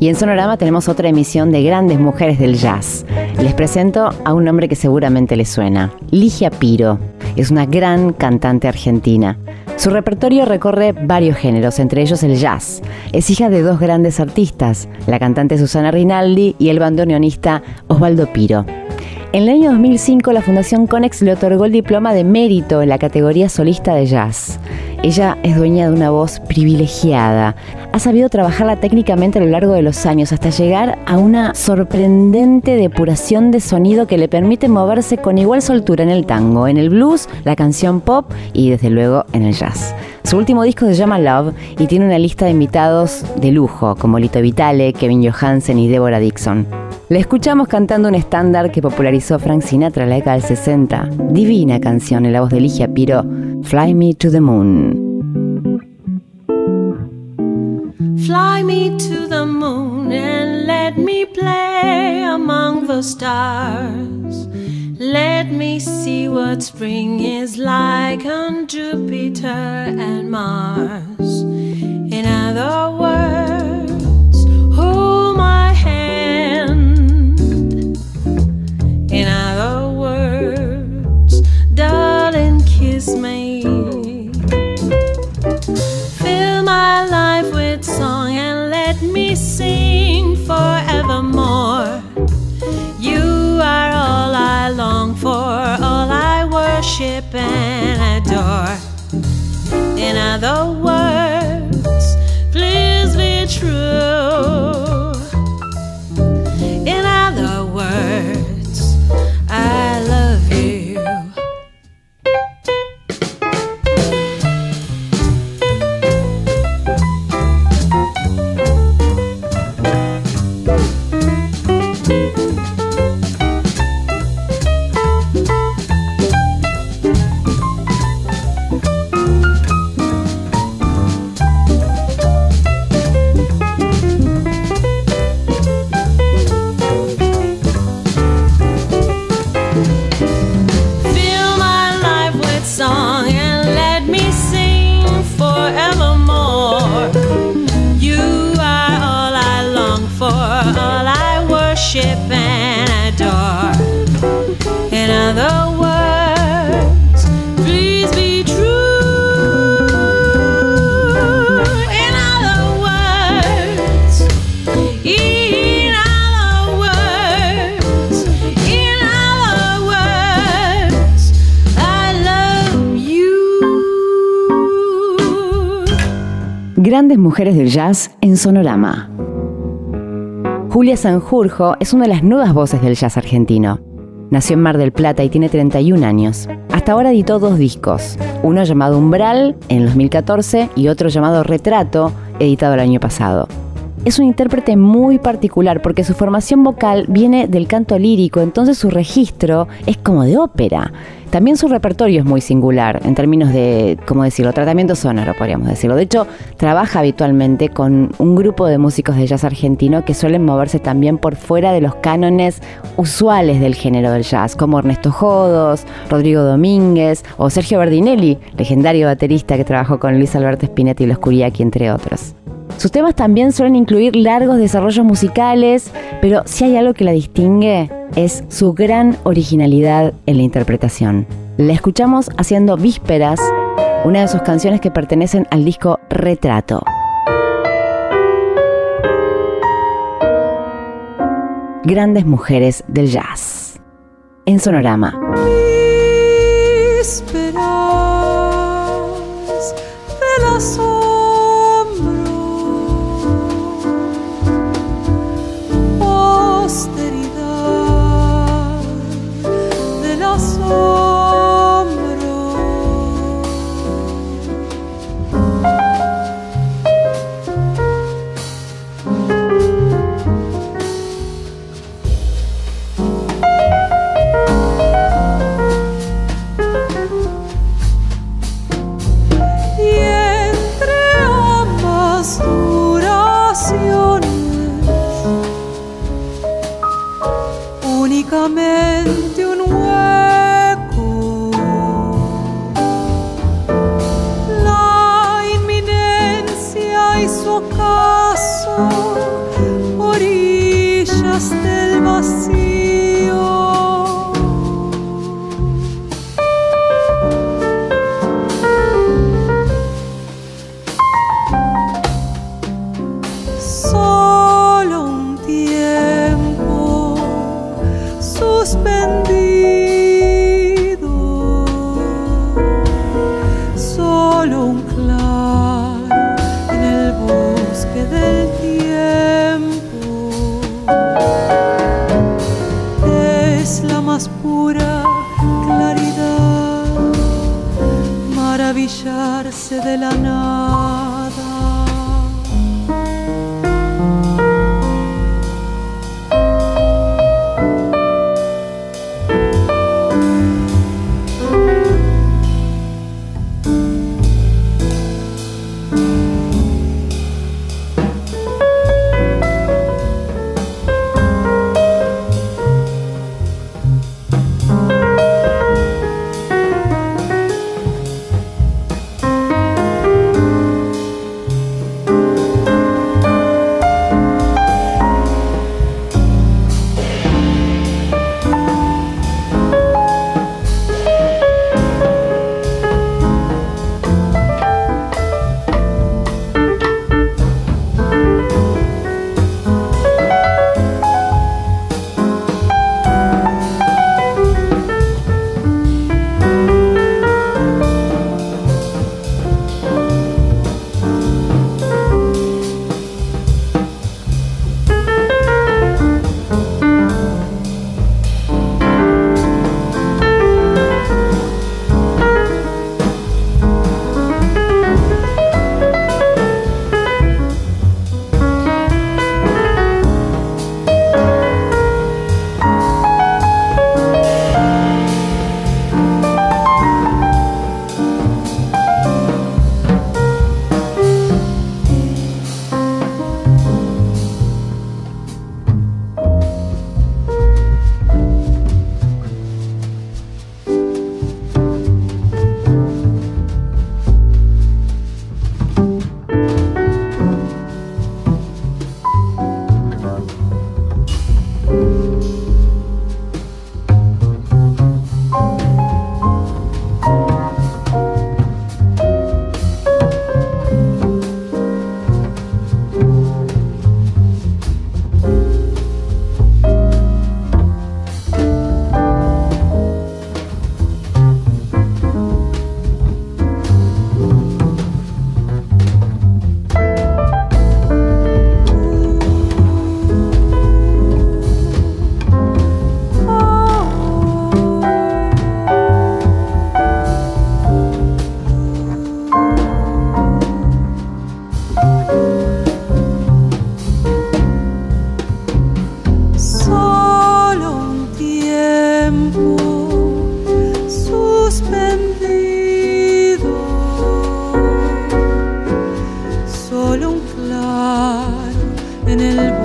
Y en Sonorama tenemos otra emisión de grandes mujeres del jazz. Les presento a un nombre que seguramente les suena. Ligia Piro. Es una gran cantante argentina. Su repertorio recorre varios géneros, entre ellos el jazz. Es hija de dos grandes artistas, la cantante Susana Rinaldi y el bandoneonista Osvaldo Piro. En el año 2005 la Fundación Conex le otorgó el diploma de mérito en la categoría solista de jazz. Ella es dueña de una voz privilegiada. Ha sabido trabajarla técnicamente a lo largo de los años hasta llegar a una sorprendente depuración de sonido que le permite moverse con igual soltura en el tango, en el blues, la canción pop y desde luego en el jazz. Su último disco se llama Love y tiene una lista de invitados de lujo como Lito Vitale, Kevin Johansen y Deborah Dixon. Le escuchamos cantando un estándar que popularizó Frank Sinatra en la década del 60. Divina canción en la voz de Ligia Piro, Fly Me to the Moon. Fly me to the moon and let me play among the stars. Let me see what spring is like on Jupiter and Mars. In other words, worship and adore. In other words, Grandes mujeres del jazz en Sonorama. Julia Sanjurjo es una de las nuevas voces del jazz argentino. Nació en Mar del Plata y tiene 31 años. Hasta ahora editó dos discos, uno llamado Umbral en el 2014 y otro llamado Retrato, editado el año pasado. Es un intérprete muy particular porque su formación vocal viene del canto lírico, entonces su registro es como de ópera. También su repertorio es muy singular en términos de, ¿cómo decirlo?, tratamiento sonoro, podríamos decirlo. De hecho, trabaja habitualmente con un grupo de músicos de jazz argentino que suelen moverse también por fuera de los cánones usuales del género del jazz, como Ernesto Jodos, Rodrigo Domínguez o Sergio Berdinelli, legendario baterista que trabajó con Luis Alberto Spinetti y los Curiaki, entre otros. Sus temas también suelen incluir largos desarrollos musicales, pero si hay algo que la distingue es su gran originalidad en la interpretación. La escuchamos haciendo Vísperas, una de sus canciones que pertenecen al disco Retrato. Grandes mujeres del jazz. En Sonorama. Amen. Maravillarse de la nada. en el